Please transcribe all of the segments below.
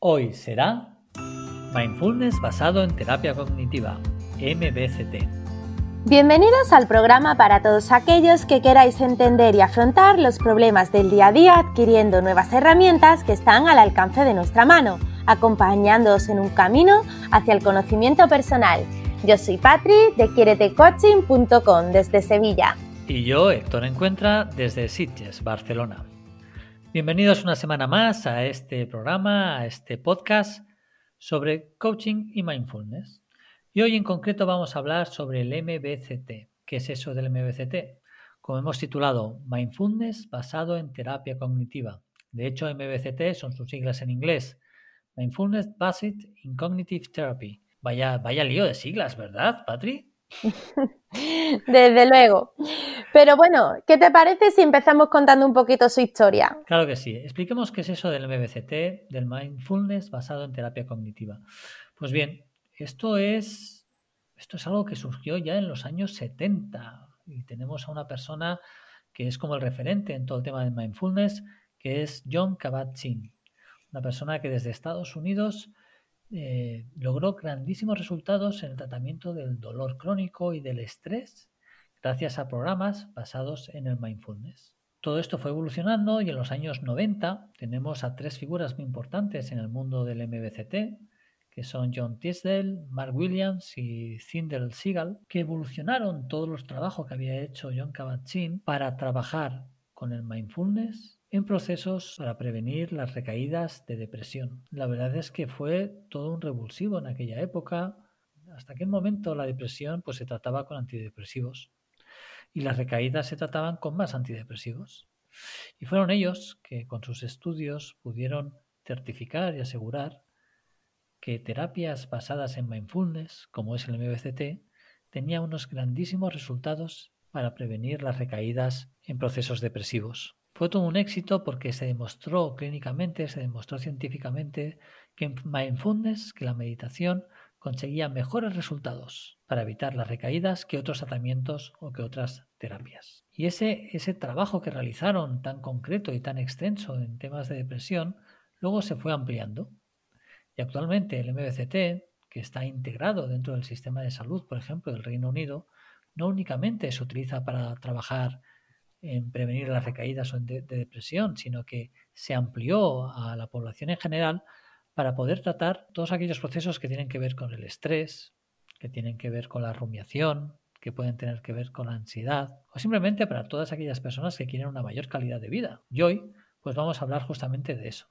Hoy será Mindfulness basado en terapia cognitiva, MBCT. Bienvenidos al programa para todos aquellos que queráis entender y afrontar los problemas del día a día adquiriendo nuevas herramientas que están al alcance de nuestra mano, acompañándoos en un camino hacia el conocimiento personal. Yo soy Patri de quieretecoaching.com desde Sevilla. Y yo, Héctor Encuentra, desde Sitges, Barcelona. Bienvenidos una semana más a este programa, a este podcast sobre coaching y mindfulness. Y hoy en concreto vamos a hablar sobre el MBCT. ¿Qué es eso del MBCT? Como hemos titulado, Mindfulness basado en terapia cognitiva. De hecho, MBCT son sus siglas en inglés. Mindfulness Based in Cognitive Therapy. Vaya, vaya lío de siglas, ¿verdad, Patri? Desde luego. Pero bueno, ¿qué te parece si empezamos contando un poquito su historia? Claro que sí. Expliquemos qué es eso del MBCT, del mindfulness basado en terapia cognitiva. Pues bien, esto es, esto es algo que surgió ya en los años 70 y tenemos a una persona que es como el referente en todo el tema del mindfulness, que es John Kabat-Zinn, una persona que desde Estados Unidos eh, logró grandísimos resultados en el tratamiento del dolor crónico y del estrés gracias a programas basados en el mindfulness. Todo esto fue evolucionando y en los años 90 tenemos a tres figuras muy importantes en el mundo del MBCT, que son John Tisdale, Mark Williams y Cindel Seagal, que evolucionaron todos los trabajos que había hecho John Kabat-Zinn para trabajar con el mindfulness en procesos para prevenir las recaídas de depresión. La verdad es que fue todo un revulsivo en aquella época. Hasta aquel momento la depresión pues se trataba con antidepresivos y las recaídas se trataban con más antidepresivos. Y fueron ellos que con sus estudios pudieron certificar y asegurar que terapias basadas en mindfulness, como es el MBCT, tenía unos grandísimos resultados para prevenir las recaídas en procesos depresivos. Fue todo un éxito porque se demostró clínicamente, se demostró científicamente que en mindfulness, que la meditación conseguía mejores resultados para evitar las recaídas que otros tratamientos o que otras terapias. Y ese, ese trabajo que realizaron tan concreto y tan extenso en temas de depresión, luego se fue ampliando. Y actualmente el MBCT, que está integrado dentro del sistema de salud, por ejemplo, del Reino Unido, no únicamente se utiliza para trabajar en prevenir las recaídas de, de depresión, sino que se amplió a la población en general para poder tratar todos aquellos procesos que tienen que ver con el estrés, que tienen que ver con la rumiación, que pueden tener que ver con la ansiedad, o simplemente para todas aquellas personas que quieren una mayor calidad de vida. Y hoy, pues vamos a hablar justamente de eso,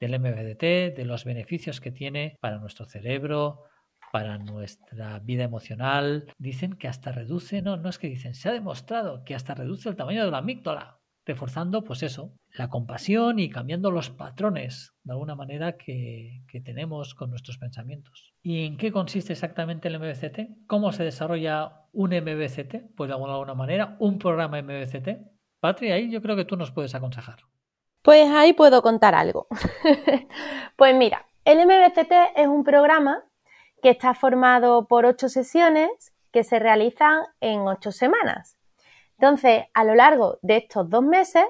del MBDT, de los beneficios que tiene para nuestro cerebro, para nuestra vida emocional. Dicen que hasta reduce, no, no es que dicen, se ha demostrado que hasta reduce el tamaño de la amígdala, reforzando pues eso, la compasión y cambiando los patrones de alguna manera que, que, tenemos con nuestros pensamientos. ¿Y en qué consiste exactamente el MBCT? ¿Cómo se desarrolla un MBCT? Pues de alguna manera, un programa MBCT. Patria, ahí yo creo que tú nos puedes aconsejar. Pues ahí puedo contar algo. pues mira, el MBCT es un programa que está formado por ocho sesiones que se realizan en ocho semanas. Entonces, a lo largo de estos dos meses,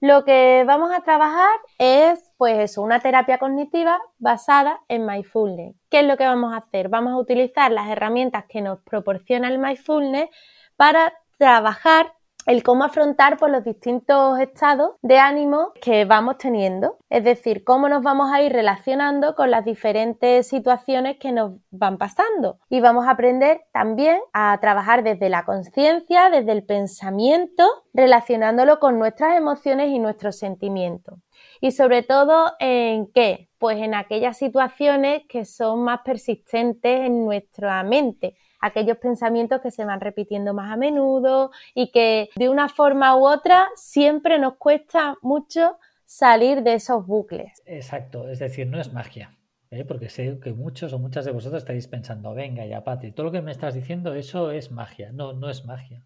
lo que vamos a trabajar es, pues eso, una terapia cognitiva basada en mindfulness. ¿Qué es lo que vamos a hacer? Vamos a utilizar las herramientas que nos proporciona el mindfulness para trabajar el cómo afrontar por los distintos estados de ánimo que vamos teniendo, es decir, cómo nos vamos a ir relacionando con las diferentes situaciones que nos van pasando. Y vamos a aprender también a trabajar desde la conciencia, desde el pensamiento, relacionándolo con nuestras emociones y nuestros sentimientos. Y sobre todo en qué? Pues en aquellas situaciones que son más persistentes en nuestra mente, aquellos pensamientos que se van repitiendo más a menudo y que de una forma u otra siempre nos cuesta mucho salir de esos bucles. Exacto, es decir, no es magia. ¿eh? Porque sé que muchos o muchas de vosotros estáis pensando, venga ya, Patri, todo lo que me estás diciendo, eso es magia. No, no es magia.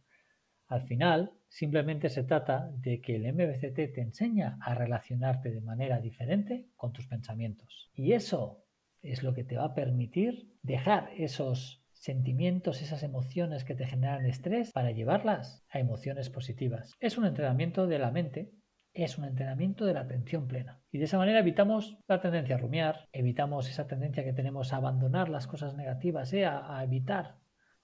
Al final, simplemente se trata de que el MBCT te enseña a relacionarte de manera diferente con tus pensamientos. Y eso es lo que te va a permitir dejar esos sentimientos, esas emociones que te generan estrés para llevarlas a emociones positivas. Es un entrenamiento de la mente es un entrenamiento de la atención plena. Y de esa manera evitamos la tendencia a rumiar, evitamos esa tendencia que tenemos a abandonar las cosas negativas, ¿eh? a, a evitar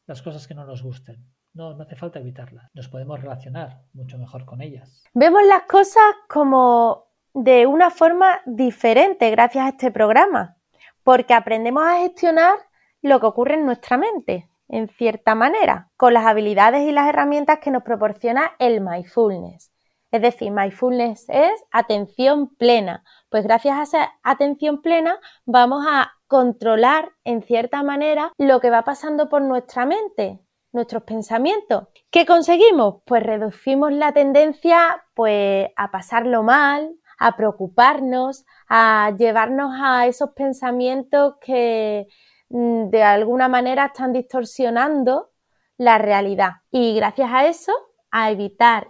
las cosas que no nos gusten. No, no hace falta evitarlas. Nos podemos relacionar mucho mejor con ellas. Vemos las cosas como de una forma diferente gracias a este programa, porque aprendemos a gestionar lo que ocurre en nuestra mente, en cierta manera, con las habilidades y las herramientas que nos proporciona el mindfulness. Es decir, mindfulness es atención plena. Pues gracias a esa atención plena vamos a controlar en cierta manera lo que va pasando por nuestra mente, nuestros pensamientos. ¿Qué conseguimos? Pues reducimos la tendencia pues a pasarlo mal, a preocuparnos, a llevarnos a esos pensamientos que de alguna manera están distorsionando la realidad. Y gracias a eso, a evitar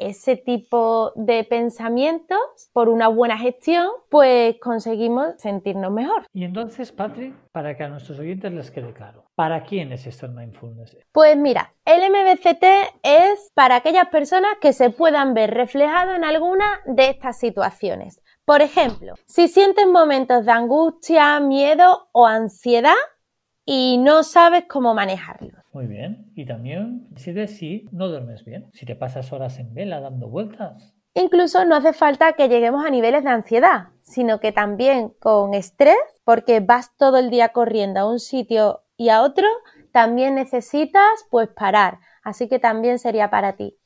ese tipo de pensamientos por una buena gestión, pues conseguimos sentirnos mejor. Y entonces, Patrick, para que a nuestros oyentes les quede claro, ¿para quién es esto el mindfulness? Pues mira, el MBCT es para aquellas personas que se puedan ver reflejados en alguna de estas situaciones. Por ejemplo, si sientes momentos de angustia, miedo o ansiedad y no sabes cómo manejarlo. Muy bien. Y también sirve si no duermes bien, si te pasas horas en vela dando vueltas. Incluso no hace falta que lleguemos a niveles de ansiedad, sino que también con estrés, porque vas todo el día corriendo a un sitio y a otro, también necesitas pues parar. Así que también sería para ti.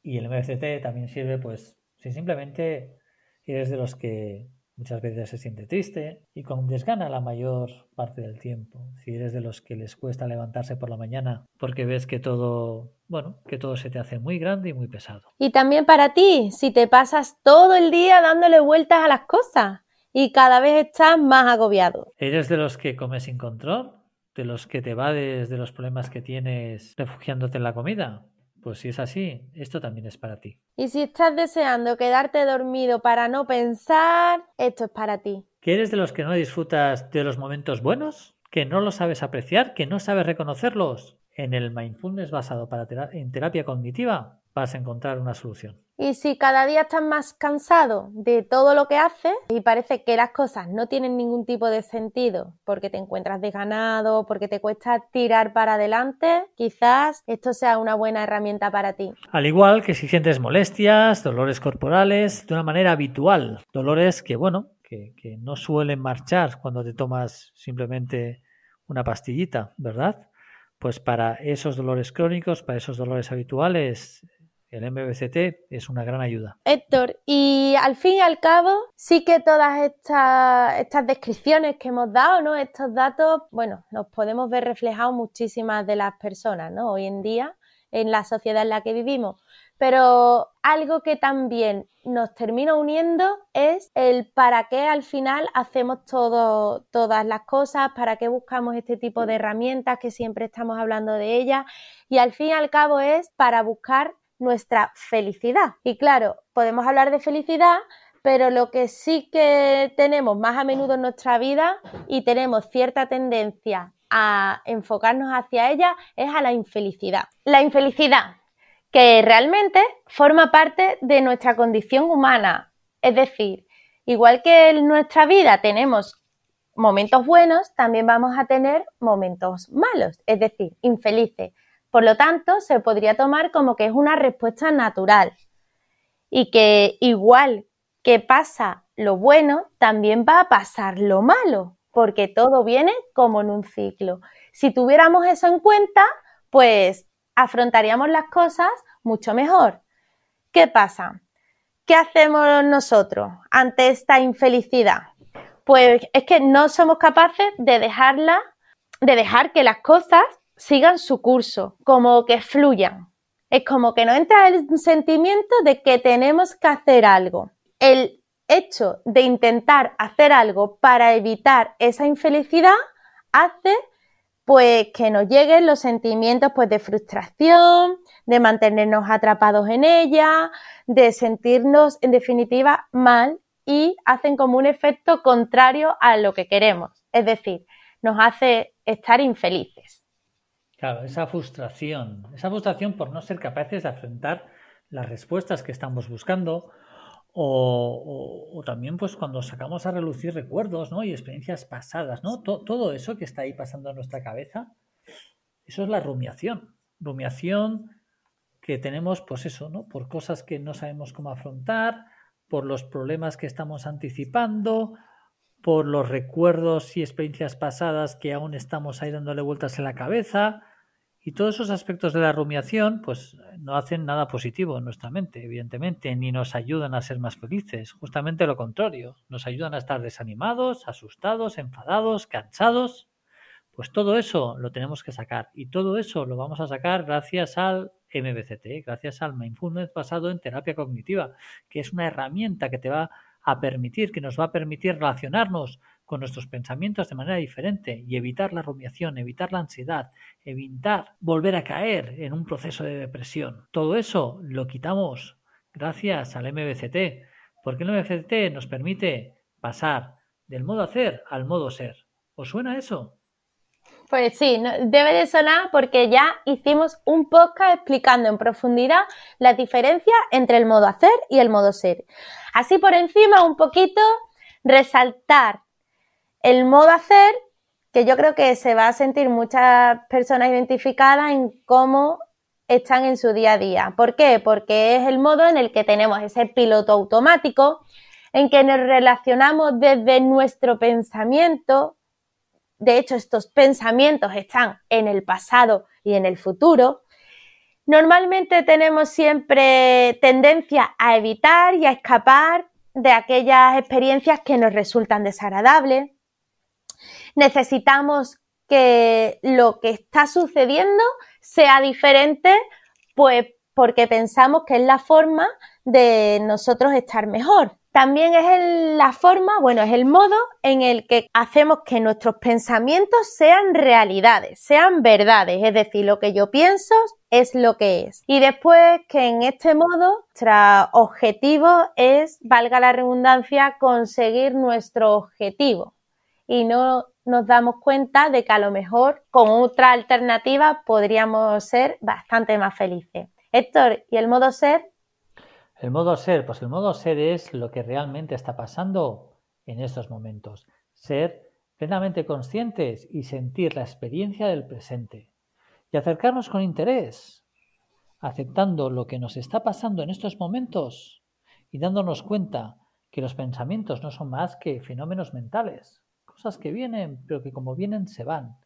Y el MCT también sirve pues si simplemente eres de los que muchas veces se siente triste y con desgana la mayor parte del tiempo. Si eres de los que les cuesta levantarse por la mañana porque ves que todo, bueno, que todo se te hace muy grande y muy pesado. Y también para ti, si te pasas todo el día dándole vueltas a las cosas y cada vez estás más agobiado. ¿Eres de los que comes sin control? ¿De los que te vades de los problemas que tienes refugiándote en la comida? Pues si es así, esto también es para ti. Y si estás deseando quedarte dormido para no pensar, esto es para ti. ¿Que eres de los que no disfrutas de los momentos buenos? ¿Que no los sabes apreciar? ¿Que no sabes reconocerlos? En el mindfulness basado para en terapia cognitiva vas a encontrar una solución. Y si cada día estás más cansado de todo lo que haces y parece que las cosas no tienen ningún tipo de sentido porque te encuentras desganado, porque te cuesta tirar para adelante, quizás esto sea una buena herramienta para ti. Al igual que si sientes molestias, dolores corporales de una manera habitual, dolores que, bueno, que, que no suelen marchar cuando te tomas simplemente una pastillita, ¿verdad? Pues para esos dolores crónicos, para esos dolores habituales, el MBCT es una gran ayuda. Héctor, y al fin y al cabo, sí que todas estas, estas descripciones que hemos dado, ¿no? Estos datos, bueno, nos podemos ver reflejados muchísimas de las personas, ¿no? Hoy en día, en la sociedad en la que vivimos. Pero algo que también nos termina uniendo es el para qué al final hacemos todo, todas las cosas, para qué buscamos este tipo de herramientas que siempre estamos hablando de ellas. Y al fin y al cabo es para buscar nuestra felicidad. Y claro, podemos hablar de felicidad, pero lo que sí que tenemos más a menudo en nuestra vida y tenemos cierta tendencia a enfocarnos hacia ella es a la infelicidad. La infelicidad, que realmente forma parte de nuestra condición humana. Es decir, igual que en nuestra vida tenemos momentos buenos, también vamos a tener momentos malos, es decir, infelices. Por lo tanto, se podría tomar como que es una respuesta natural y que igual que pasa lo bueno, también va a pasar lo malo, porque todo viene como en un ciclo. Si tuviéramos eso en cuenta, pues afrontaríamos las cosas mucho mejor. ¿Qué pasa? ¿Qué hacemos nosotros ante esta infelicidad? Pues es que no somos capaces de dejarla, de dejar que las cosas sigan su curso, como que fluyan. Es como que nos entra el sentimiento de que tenemos que hacer algo. El hecho de intentar hacer algo para evitar esa infelicidad hace pues que nos lleguen los sentimientos pues de frustración, de mantenernos atrapados en ella, de sentirnos en definitiva mal y hacen como un efecto contrario a lo que queremos, es decir, nos hace estar infelices. Claro, esa frustración, esa frustración por no ser capaces de afrontar las respuestas que estamos buscando O, también pues cuando sacamos a relucir recuerdos ¿no? y experiencias pasadas, ¿no? todo eso que está ahí pasando en nuestra cabeza, eso es la rumiación. Rumiación que tenemos, pues eso, ¿no? Por cosas que no sabemos cómo afrontar, por los problemas que estamos anticipando, por los recuerdos y experiencias pasadas que aún estamos ahí dándole vueltas en la cabeza, y todos esos aspectos de la rumiación, pues no hacen nada positivo en nuestra mente, evidentemente, ni nos ayudan a ser más felices. Justamente lo contrario, nos ayudan a estar desanimados, asustados, enfadados, cansados. Pues todo eso lo tenemos que sacar y todo eso lo vamos a sacar gracias al MBCT, gracias al mindfulness basado en terapia cognitiva, que es una herramienta que te va a permitir, que nos va a permitir relacionarnos con nuestros pensamientos de manera diferente y evitar la rumiación, evitar la ansiedad, evitar volver a caer en un proceso de depresión. Todo eso lo quitamos gracias al MBCT, porque el MBCT nos permite pasar del modo hacer al modo ser. ¿Os suena eso? Pues sí, debe de sonar porque ya hicimos un podcast explicando en profundidad las diferencias entre el modo hacer y el modo ser. Así por encima un poquito resaltar el modo hacer, que yo creo que se va a sentir muchas personas identificadas en cómo están en su día a día. ¿Por qué? Porque es el modo en el que tenemos ese piloto automático, en que nos relacionamos desde nuestro pensamiento. De hecho, estos pensamientos están en el pasado y en el futuro. Normalmente tenemos siempre tendencia a evitar y a escapar de aquellas experiencias que nos resultan desagradables necesitamos que lo que está sucediendo sea diferente, pues porque pensamos que es la forma de nosotros estar mejor. También es la forma, bueno, es el modo en el que hacemos que nuestros pensamientos sean realidades, sean verdades, es decir, lo que yo pienso es lo que es. Y después que en este modo nuestro objetivo es, valga la redundancia, conseguir nuestro objetivo y no nos damos cuenta de que a lo mejor con otra alternativa podríamos ser bastante más felices. Héctor, ¿y el modo ser? El modo ser, pues el modo ser es lo que realmente está pasando en estos momentos. Ser plenamente conscientes y sentir la experiencia del presente. Y acercarnos con interés, aceptando lo que nos está pasando en estos momentos y dándonos cuenta que los pensamientos no son más que fenómenos mentales, cosas que vienen, pero que como vienen se van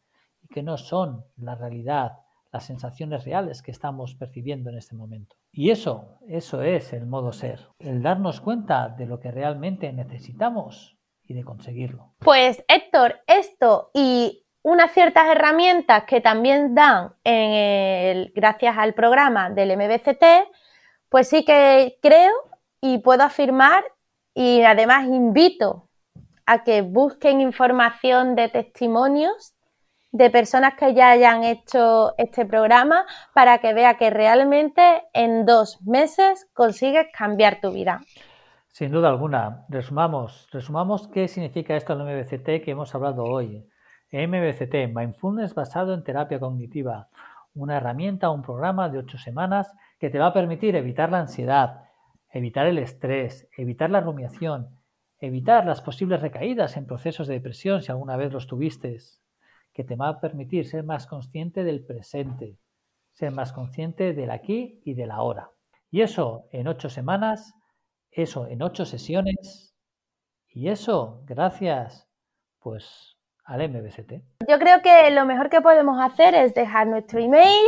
y que no son la realidad, las sensaciones reales que estamos percibiendo en este momento. Y eso, eso es el modo ser, el darnos cuenta de lo que realmente necesitamos y de conseguirlo. Pues Héctor, esto y unas ciertas herramientas que también dan en el, gracias al programa del MBCT, pues sí que creo y puedo afirmar y además invito que busquen información de testimonios de personas que ya hayan hecho este programa para que vea que realmente en dos meses consigues cambiar tu vida. Sin duda alguna. Resumamos, resumamos qué significa esto el MBCT que hemos hablado hoy. MBCT, Mindfulness basado en terapia cognitiva, una herramienta, un programa de ocho semanas que te va a permitir evitar la ansiedad, evitar el estrés, evitar la rumiación, evitar las posibles recaídas en procesos de depresión si alguna vez los tuviste, que te va a permitir ser más consciente del presente, ser más consciente del aquí y del ahora. Y eso en ocho semanas, eso en ocho sesiones, y eso gracias pues al MBCT. Yo creo que lo mejor que podemos hacer es dejar nuestro email,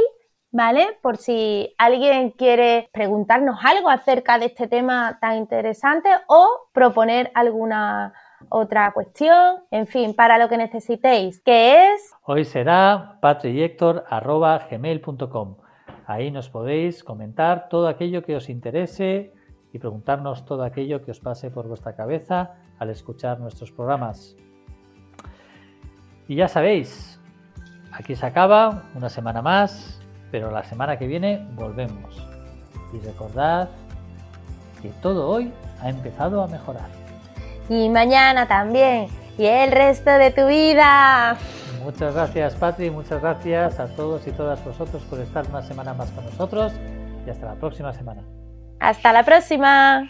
¿vale? Por si alguien quiere preguntarnos algo acerca de este tema tan interesante o proponer alguna otra cuestión, en fin, para lo que necesitéis, que es... Hoy será patriyector.gmail.com. Ahí nos podéis comentar todo aquello que os interese y preguntarnos todo aquello que os pase por vuestra cabeza al escuchar nuestros programas. Y ya sabéis, aquí se acaba una semana más pero la semana que viene volvemos. Y recordad que todo hoy ha empezado a mejorar. Y mañana también. Y el resto de tu vida. Muchas gracias, Patri. Muchas gracias a todos y todas vosotros por estar una semana más con nosotros. Y hasta la próxima semana. Hasta la próxima.